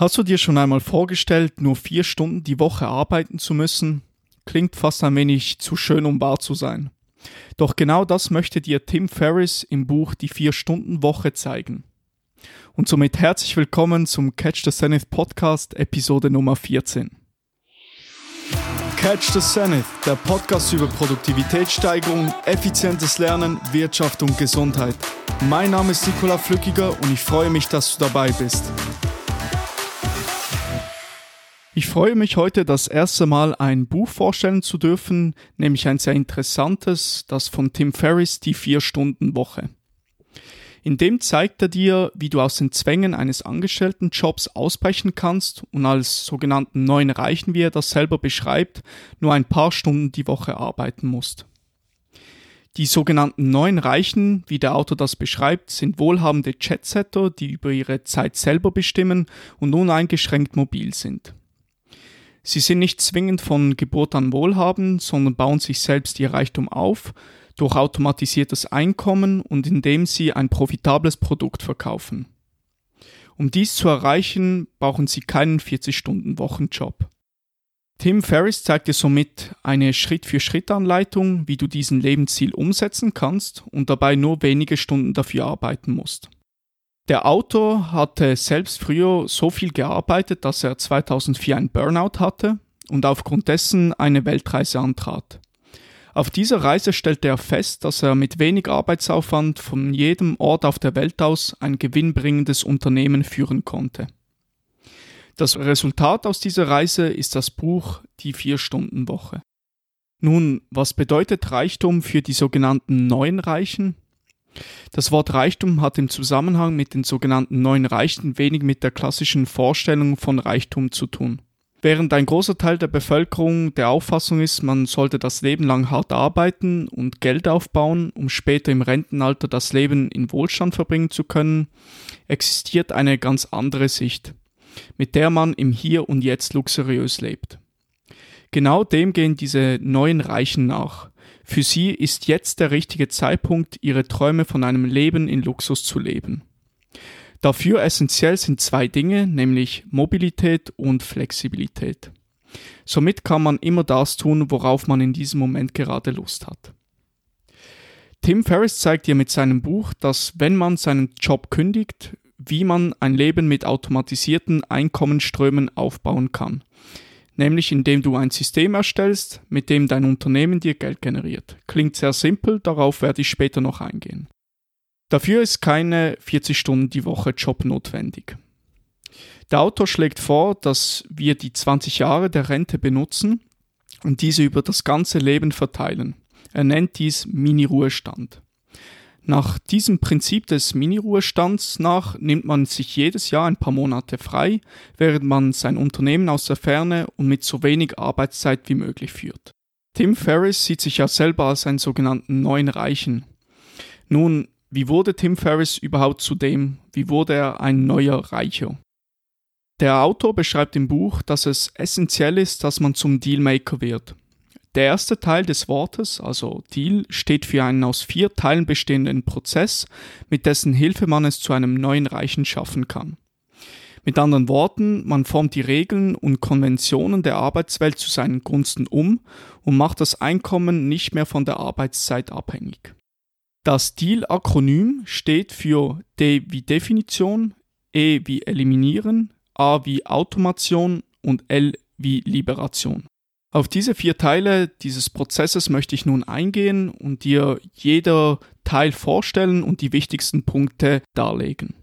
Hast du dir schon einmal vorgestellt, nur vier Stunden die Woche arbeiten zu müssen? Klingt fast ein wenig zu schön, um wahr zu sein. Doch genau das möchte dir Tim Ferriss im Buch Die Vier-Stunden-Woche zeigen. Und somit herzlich willkommen zum Catch the Zenith Podcast, Episode Nummer 14. Catch the Zenith, der Podcast über Produktivitätssteigerung, effizientes Lernen, Wirtschaft und Gesundheit. Mein Name ist Nikola Flückiger und ich freue mich, dass du dabei bist. Ich freue mich heute das erste Mal ein Buch vorstellen zu dürfen, nämlich ein sehr interessantes, das von Tim Ferriss, die Vier-Stunden-Woche. In dem zeigt er dir, wie du aus den Zwängen eines Angestelltenjobs ausbrechen kannst und als sogenannten neuen Reichen, wie er das selber beschreibt, nur ein paar Stunden die Woche arbeiten musst. Die sogenannten neuen Reichen, wie der Autor das beschreibt, sind wohlhabende Jetsetter, die über ihre Zeit selber bestimmen und uneingeschränkt mobil sind. Sie sind nicht zwingend von Geburt an wohlhabend, sondern bauen sich selbst ihr Reichtum auf durch automatisiertes Einkommen und indem sie ein profitables Produkt verkaufen. Um dies zu erreichen, brauchen sie keinen 40-Stunden-Wochenjob. Tim Ferriss zeigt dir somit eine Schritt-für-Schritt-Anleitung, wie du diesen Lebensziel umsetzen kannst und dabei nur wenige Stunden dafür arbeiten musst. Der Autor hatte selbst früher so viel gearbeitet, dass er 2004 ein Burnout hatte und aufgrund dessen eine Weltreise antrat. Auf dieser Reise stellte er fest, dass er mit wenig Arbeitsaufwand von jedem Ort auf der Welt aus ein gewinnbringendes Unternehmen führen konnte. Das Resultat aus dieser Reise ist das Buch Die Vier-Stunden-Woche. Nun, was bedeutet Reichtum für die sogenannten neuen Reichen? Das Wort Reichtum hat im Zusammenhang mit den sogenannten neuen Reichen wenig mit der klassischen Vorstellung von Reichtum zu tun. Während ein großer Teil der Bevölkerung der Auffassung ist, man sollte das Leben lang hart arbeiten und Geld aufbauen, um später im Rentenalter das Leben in Wohlstand verbringen zu können, existiert eine ganz andere Sicht, mit der man im Hier und Jetzt luxuriös lebt. Genau dem gehen diese neuen Reichen nach. Für sie ist jetzt der richtige Zeitpunkt, ihre Träume von einem Leben in Luxus zu leben. Dafür essentiell sind zwei Dinge, nämlich Mobilität und Flexibilität. Somit kann man immer das tun, worauf man in diesem Moment gerade Lust hat. Tim Ferriss zeigt dir mit seinem Buch, dass wenn man seinen Job kündigt, wie man ein Leben mit automatisierten Einkommensströmen aufbauen kann nämlich indem du ein System erstellst, mit dem dein Unternehmen dir Geld generiert. Klingt sehr simpel, darauf werde ich später noch eingehen. Dafür ist keine 40 Stunden die Woche Job notwendig. Der Autor schlägt vor, dass wir die 20 Jahre der Rente benutzen und diese über das ganze Leben verteilen. Er nennt dies Mini-Ruhestand. Nach diesem Prinzip des Mini-Ruhestands nach nimmt man sich jedes Jahr ein paar Monate frei, während man sein Unternehmen aus der Ferne und mit so wenig Arbeitszeit wie möglich führt. Tim Ferriss sieht sich ja selber als einen sogenannten neuen Reichen. Nun, wie wurde Tim Ferriss überhaupt zu dem? Wie wurde er ein neuer Reicher? Der Autor beschreibt im Buch, dass es essentiell ist, dass man zum Dealmaker wird. Der erste Teil des Wortes, also Deal, steht für einen aus vier Teilen bestehenden Prozess, mit dessen Hilfe man es zu einem neuen Reichen schaffen kann. Mit anderen Worten, man formt die Regeln und Konventionen der Arbeitswelt zu seinen Gunsten um und macht das Einkommen nicht mehr von der Arbeitszeit abhängig. Das Deal-Akronym steht für D wie Definition, E wie Eliminieren, A wie Automation und L wie Liberation. Auf diese vier Teile dieses Prozesses möchte ich nun eingehen und dir jeder Teil vorstellen und die wichtigsten Punkte darlegen.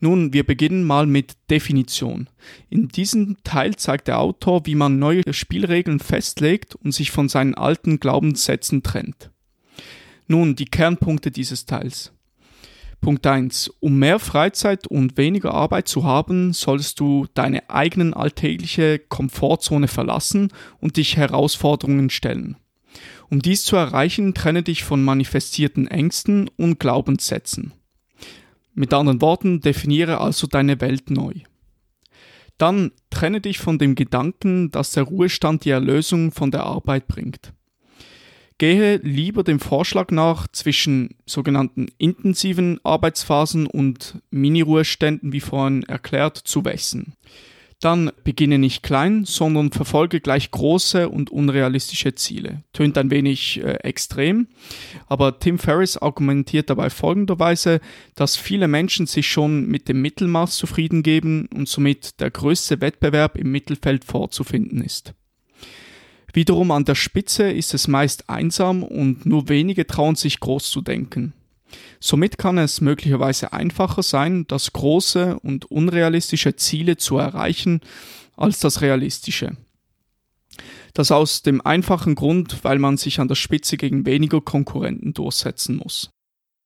Nun, wir beginnen mal mit Definition. In diesem Teil zeigt der Autor, wie man neue Spielregeln festlegt und sich von seinen alten Glaubenssätzen trennt. Nun, die Kernpunkte dieses Teils. Punkt 1. Um mehr Freizeit und weniger Arbeit zu haben, solltest du deine eigenen alltägliche Komfortzone verlassen und dich Herausforderungen stellen. Um dies zu erreichen, trenne dich von manifestierten Ängsten und Glaubenssätzen. Mit anderen Worten, definiere also deine Welt neu. Dann trenne dich von dem Gedanken, dass der Ruhestand die Erlösung von der Arbeit bringt. Gehe lieber dem Vorschlag nach, zwischen sogenannten intensiven Arbeitsphasen und Mini-Ruheständen, wie vorhin erklärt, zu wechseln. Dann beginne nicht klein, sondern verfolge gleich große und unrealistische Ziele. Tönt ein wenig äh, extrem, aber Tim Ferriss argumentiert dabei folgenderweise, dass viele Menschen sich schon mit dem Mittelmaß zufrieden geben und somit der größte Wettbewerb im Mittelfeld vorzufinden ist. Wiederum an der Spitze ist es meist einsam und nur wenige trauen sich groß zu denken. Somit kann es möglicherweise einfacher sein, das große und unrealistische Ziele zu erreichen, als das realistische. Das aus dem einfachen Grund, weil man sich an der Spitze gegen weniger Konkurrenten durchsetzen muss.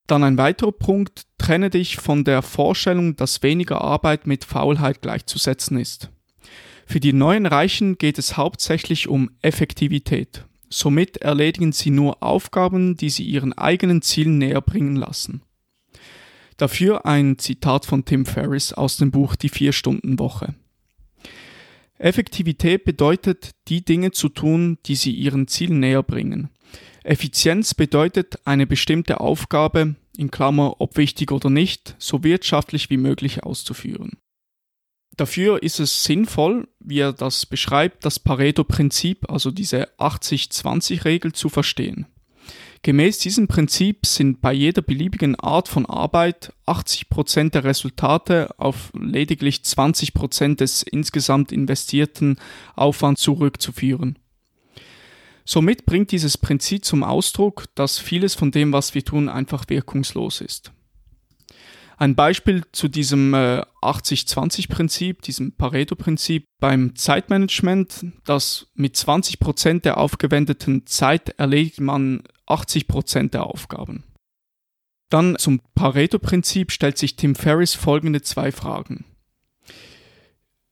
Dann ein weiterer Punkt, trenne dich von der Vorstellung, dass weniger Arbeit mit Faulheit gleichzusetzen ist. Für die neuen Reichen geht es hauptsächlich um Effektivität. Somit erledigen sie nur Aufgaben, die sie ihren eigenen Zielen näher bringen lassen. Dafür ein Zitat von Tim Ferriss aus dem Buch Die Vier-Stunden-Woche. Effektivität bedeutet, die Dinge zu tun, die sie ihren Zielen näher bringen. Effizienz bedeutet, eine bestimmte Aufgabe, in Klammer ob wichtig oder nicht, so wirtschaftlich wie möglich auszuführen. Dafür ist es sinnvoll, wie er das beschreibt, das Pareto-Prinzip, also diese 80-20-Regel zu verstehen. Gemäß diesem Prinzip sind bei jeder beliebigen Art von Arbeit 80% der Resultate auf lediglich 20% des insgesamt investierten Aufwands zurückzuführen. Somit bringt dieses Prinzip zum Ausdruck, dass vieles von dem, was wir tun, einfach wirkungslos ist. Ein Beispiel zu diesem äh, 80-20-Prinzip, diesem Pareto-Prinzip beim Zeitmanagement, dass mit 20 Prozent der aufgewendeten Zeit erledigt man 80 Prozent der Aufgaben. Dann zum Pareto-Prinzip stellt sich Tim Ferriss folgende zwei Fragen.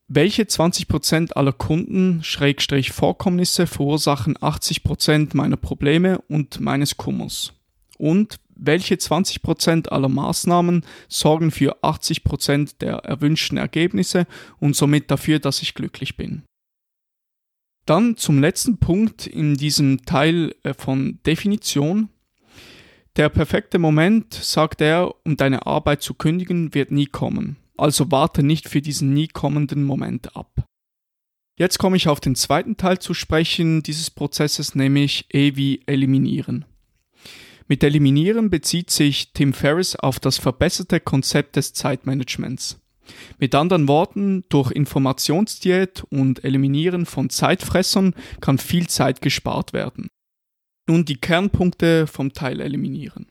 Welche 20% aller Kunden, Schrägstrich Vorkommnisse verursachen 80% meiner Probleme und meines Kummers? Und welche 20% aller Maßnahmen sorgen für 80% der erwünschten Ergebnisse und somit dafür, dass ich glücklich bin. Dann zum letzten Punkt in diesem Teil äh, von Definition. Der perfekte Moment, sagt er, um deine Arbeit zu kündigen, wird nie kommen. Also warte nicht für diesen nie kommenden Moment ab. Jetzt komme ich auf den zweiten Teil zu sprechen dieses Prozesses, nämlich E wie eliminieren. Mit Eliminieren bezieht sich Tim Ferriss auf das verbesserte Konzept des Zeitmanagements. Mit anderen Worten, durch Informationsdiät und Eliminieren von Zeitfressern kann viel Zeit gespart werden. Nun die Kernpunkte vom Teil Eliminieren.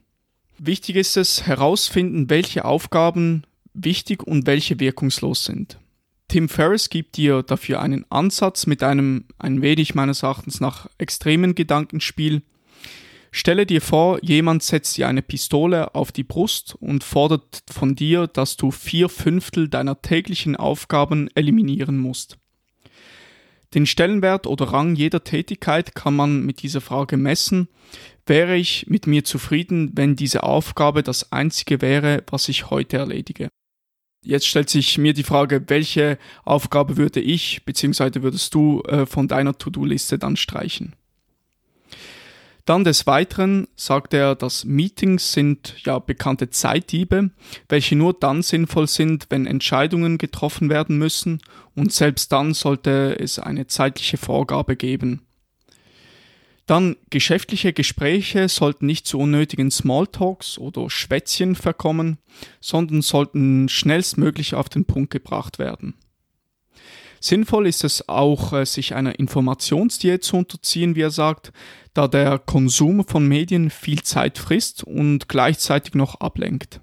Wichtig ist es herausfinden, welche Aufgaben wichtig und welche wirkungslos sind. Tim Ferriss gibt dir dafür einen Ansatz mit einem ein wenig meines Erachtens nach extremen Gedankenspiel, Stelle dir vor, jemand setzt dir eine Pistole auf die Brust und fordert von dir, dass du vier Fünftel deiner täglichen Aufgaben eliminieren musst. Den Stellenwert oder Rang jeder Tätigkeit kann man mit dieser Frage messen. Wäre ich mit mir zufrieden, wenn diese Aufgabe das einzige wäre, was ich heute erledige? Jetzt stellt sich mir die Frage, welche Aufgabe würde ich bzw. würdest du äh, von deiner To-Do-Liste dann streichen? Dann des Weiteren sagt er, dass Meetings sind ja bekannte Zeitdiebe, welche nur dann sinnvoll sind, wenn Entscheidungen getroffen werden müssen und selbst dann sollte es eine zeitliche Vorgabe geben. Dann geschäftliche Gespräche sollten nicht zu unnötigen Smalltalks oder Schwätzchen verkommen, sondern sollten schnellstmöglich auf den Punkt gebracht werden. Sinnvoll ist es auch, äh, sich einer Informationsdiät zu unterziehen, wie er sagt, da der Konsum von Medien viel Zeit frisst und gleichzeitig noch ablenkt.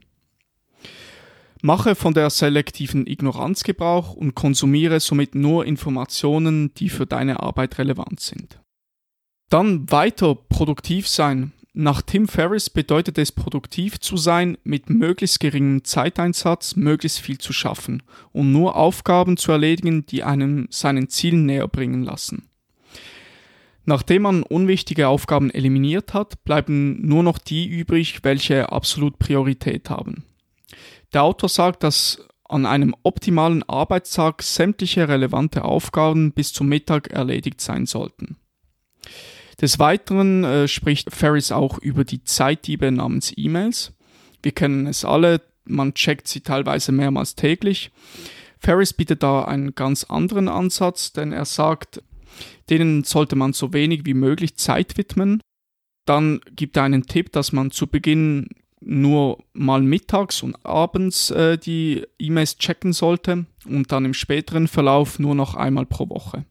Mache von der selektiven Ignoranz Gebrauch und konsumiere somit nur Informationen, die für deine Arbeit relevant sind. Dann weiter produktiv sein. Nach Tim Ferriss bedeutet es produktiv zu sein, mit möglichst geringem Zeiteinsatz möglichst viel zu schaffen und nur Aufgaben zu erledigen, die einem seinen Zielen näher bringen lassen. Nachdem man unwichtige Aufgaben eliminiert hat, bleiben nur noch die übrig, welche absolut Priorität haben. Der Autor sagt, dass an einem optimalen Arbeitstag sämtliche relevante Aufgaben bis zum Mittag erledigt sein sollten. Des Weiteren äh, spricht Ferris auch über die Zeitdiebe namens E-Mails. Wir kennen es alle, man checkt sie teilweise mehrmals täglich. Ferris bietet da einen ganz anderen Ansatz, denn er sagt, denen sollte man so wenig wie möglich Zeit widmen. Dann gibt er einen Tipp, dass man zu Beginn nur mal mittags und abends äh, die E-Mails checken sollte und dann im späteren Verlauf nur noch einmal pro Woche.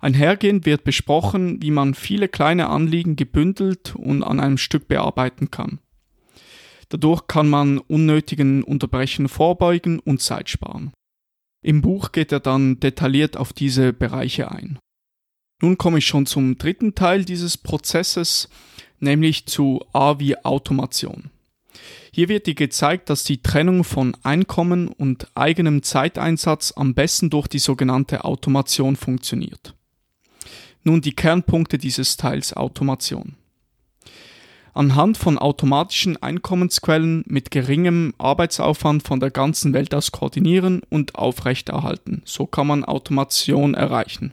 Einhergehend wird besprochen, wie man viele kleine Anliegen gebündelt und an einem Stück bearbeiten kann. Dadurch kann man unnötigen Unterbrechen vorbeugen und Zeit sparen. Im Buch geht er dann detailliert auf diese Bereiche ein. Nun komme ich schon zum dritten Teil dieses Prozesses, nämlich zu A wie Automation. Hier wird dir gezeigt, dass die Trennung von Einkommen und eigenem Zeiteinsatz am besten durch die sogenannte Automation funktioniert. Nun die Kernpunkte dieses Teils Automation. Anhand von automatischen Einkommensquellen mit geringem Arbeitsaufwand von der ganzen Welt aus koordinieren und aufrechterhalten. So kann man Automation erreichen.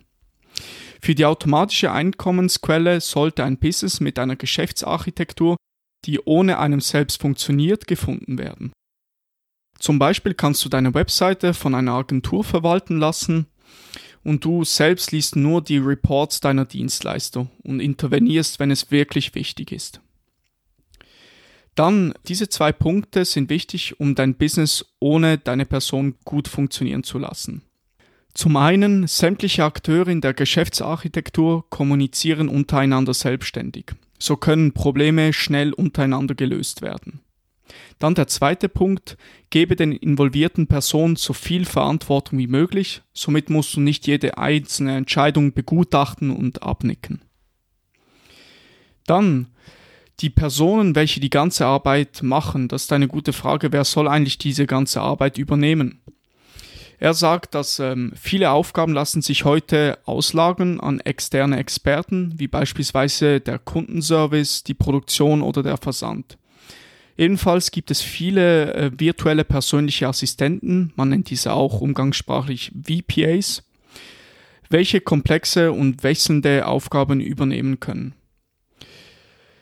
Für die automatische Einkommensquelle sollte ein Business mit einer Geschäftsarchitektur, die ohne einem selbst funktioniert, gefunden werden. Zum Beispiel kannst du deine Webseite von einer Agentur verwalten lassen und du selbst liest nur die Reports deiner Dienstleister und intervenierst, wenn es wirklich wichtig ist. Dann, diese zwei Punkte sind wichtig, um dein Business ohne deine Person gut funktionieren zu lassen. Zum einen, sämtliche Akteure in der Geschäftsarchitektur kommunizieren untereinander selbstständig. So können Probleme schnell untereinander gelöst werden. Dann der zweite Punkt, gebe den involvierten Personen so viel Verantwortung wie möglich, somit musst du nicht jede einzelne Entscheidung begutachten und abnicken. Dann, die Personen, welche die ganze Arbeit machen, das ist eine gute Frage, wer soll eigentlich diese ganze Arbeit übernehmen? Er sagt, dass ähm, viele Aufgaben lassen sich heute auslagern an externe Experten, wie beispielsweise der Kundenservice, die Produktion oder der Versand. Ebenfalls gibt es viele äh, virtuelle persönliche Assistenten, man nennt diese auch umgangssprachlich VPAs, welche komplexe und wechselnde Aufgaben übernehmen können.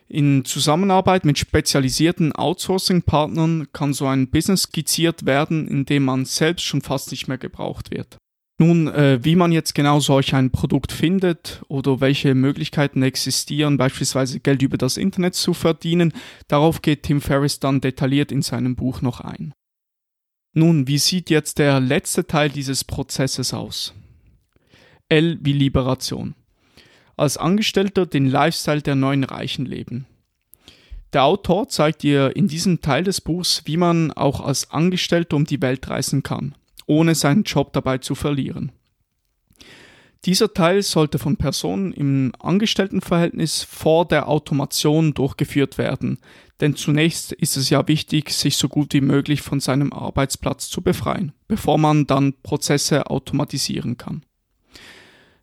In Zusammenarbeit mit spezialisierten Outsourcing-Partnern kann so ein Business skizziert werden, in dem man selbst schon fast nicht mehr gebraucht wird. Nun, äh, wie man jetzt genau solch ein Produkt findet oder welche Möglichkeiten existieren, beispielsweise Geld über das Internet zu verdienen, darauf geht Tim Ferriss dann detailliert in seinem Buch noch ein. Nun, wie sieht jetzt der letzte Teil dieses Prozesses aus? L wie Liberation als Angestellter den Lifestyle der neuen Reichen leben. Der Autor zeigt dir in diesem Teil des Buchs, wie man auch als Angestellter um die Welt reisen kann, ohne seinen Job dabei zu verlieren. Dieser Teil sollte von Personen im Angestelltenverhältnis vor der Automation durchgeführt werden, denn zunächst ist es ja wichtig, sich so gut wie möglich von seinem Arbeitsplatz zu befreien, bevor man dann Prozesse automatisieren kann.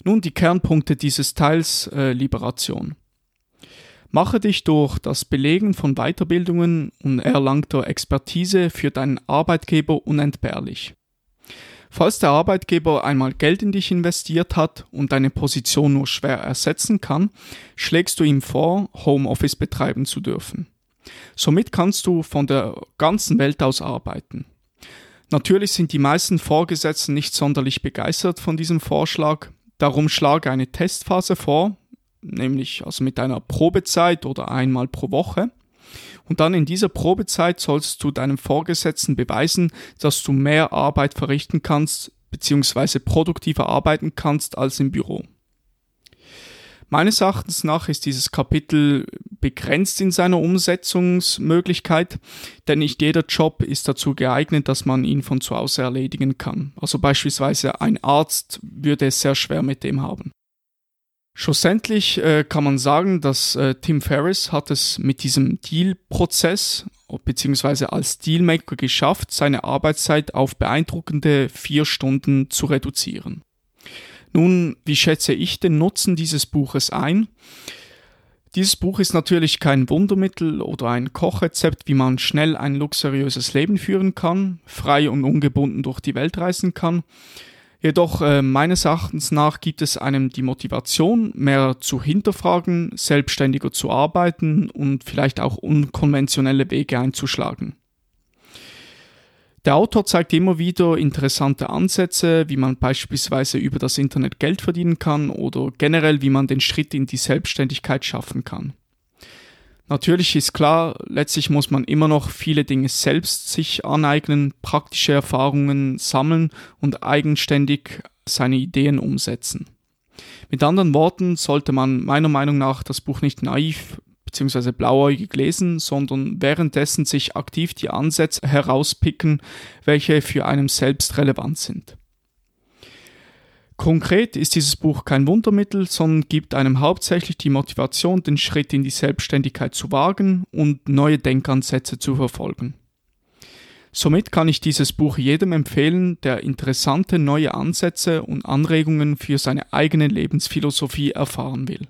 Nun die Kernpunkte dieses Teils äh, Liberation. Mache dich durch das Belegen von Weiterbildungen und erlangter Expertise für deinen Arbeitgeber unentbehrlich. Falls der Arbeitgeber einmal Geld in dich investiert hat und deine Position nur schwer ersetzen kann, schlägst du ihm vor, Homeoffice betreiben zu dürfen. Somit kannst du von der ganzen Welt aus arbeiten. Natürlich sind die meisten Vorgesetzten nicht sonderlich begeistert von diesem Vorschlag, Darum schlage eine Testphase vor, nämlich also mit einer Probezeit oder einmal pro Woche. Und dann in dieser Probezeit sollst du deinem Vorgesetzten beweisen, dass du mehr Arbeit verrichten kannst, beziehungsweise produktiver arbeiten kannst als im Büro. Meines Erachtens nach ist dieses Kapitel begrenzt in seiner Umsetzungsmöglichkeit, denn nicht jeder Job ist dazu geeignet, dass man ihn von zu Hause erledigen kann. Also beispielsweise ein Arzt würde es sehr schwer mit dem haben. Schlussendlich äh, kann man sagen, dass äh, Tim Ferriss hat es mit diesem Deal-Prozess bzw. als Dealmaker geschafft, seine Arbeitszeit auf beeindruckende vier Stunden zu reduzieren. Nun, wie schätze ich den Nutzen dieses Buches ein? Dieses Buch ist natürlich kein Wundermittel oder ein Kochrezept, wie man schnell ein luxuriöses Leben führen kann, frei und ungebunden durch die Welt reisen kann. Jedoch äh, meines Erachtens nach gibt es einem die Motivation, mehr zu hinterfragen, selbstständiger zu arbeiten und vielleicht auch unkonventionelle Wege einzuschlagen. Der Autor zeigt immer wieder interessante Ansätze, wie man beispielsweise über das Internet Geld verdienen kann oder generell, wie man den Schritt in die Selbstständigkeit schaffen kann. Natürlich ist klar, letztlich muss man immer noch viele Dinge selbst sich aneignen, praktische Erfahrungen sammeln und eigenständig seine Ideen umsetzen. Mit anderen Worten sollte man meiner Meinung nach das Buch nicht naiv bzw. blauäugig lesen, sondern währenddessen sich aktiv die Ansätze herauspicken, welche für einen selbst relevant sind. Konkret ist dieses Buch kein Wundermittel, sondern gibt einem hauptsächlich die Motivation, den Schritt in die Selbstständigkeit zu wagen und neue Denkansätze zu verfolgen. Somit kann ich dieses Buch jedem empfehlen, der interessante neue Ansätze und Anregungen für seine eigene Lebensphilosophie erfahren will.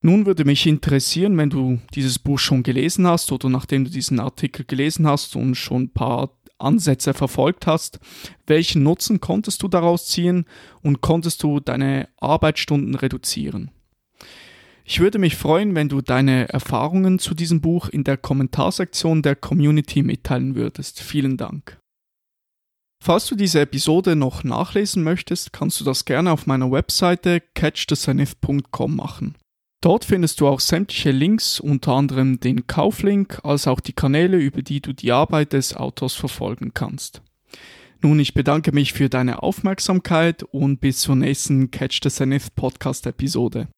Nun würde mich interessieren, wenn du dieses Buch schon gelesen hast oder nachdem du diesen Artikel gelesen hast und schon ein paar Ansätze verfolgt hast, welchen Nutzen konntest du daraus ziehen und konntest du deine Arbeitsstunden reduzieren? Ich würde mich freuen, wenn du deine Erfahrungen zu diesem Buch in der Kommentarsektion der Community mitteilen würdest. Vielen Dank. Falls du diese Episode noch nachlesen möchtest, kannst du das gerne auf meiner Webseite catchthezenith.com machen. Dort findest du auch sämtliche Links, unter anderem den Kauflink, als auch die Kanäle, über die du die Arbeit des Autors verfolgen kannst. Nun, ich bedanke mich für deine Aufmerksamkeit und bis zur nächsten Catch the Zenith Podcast Episode.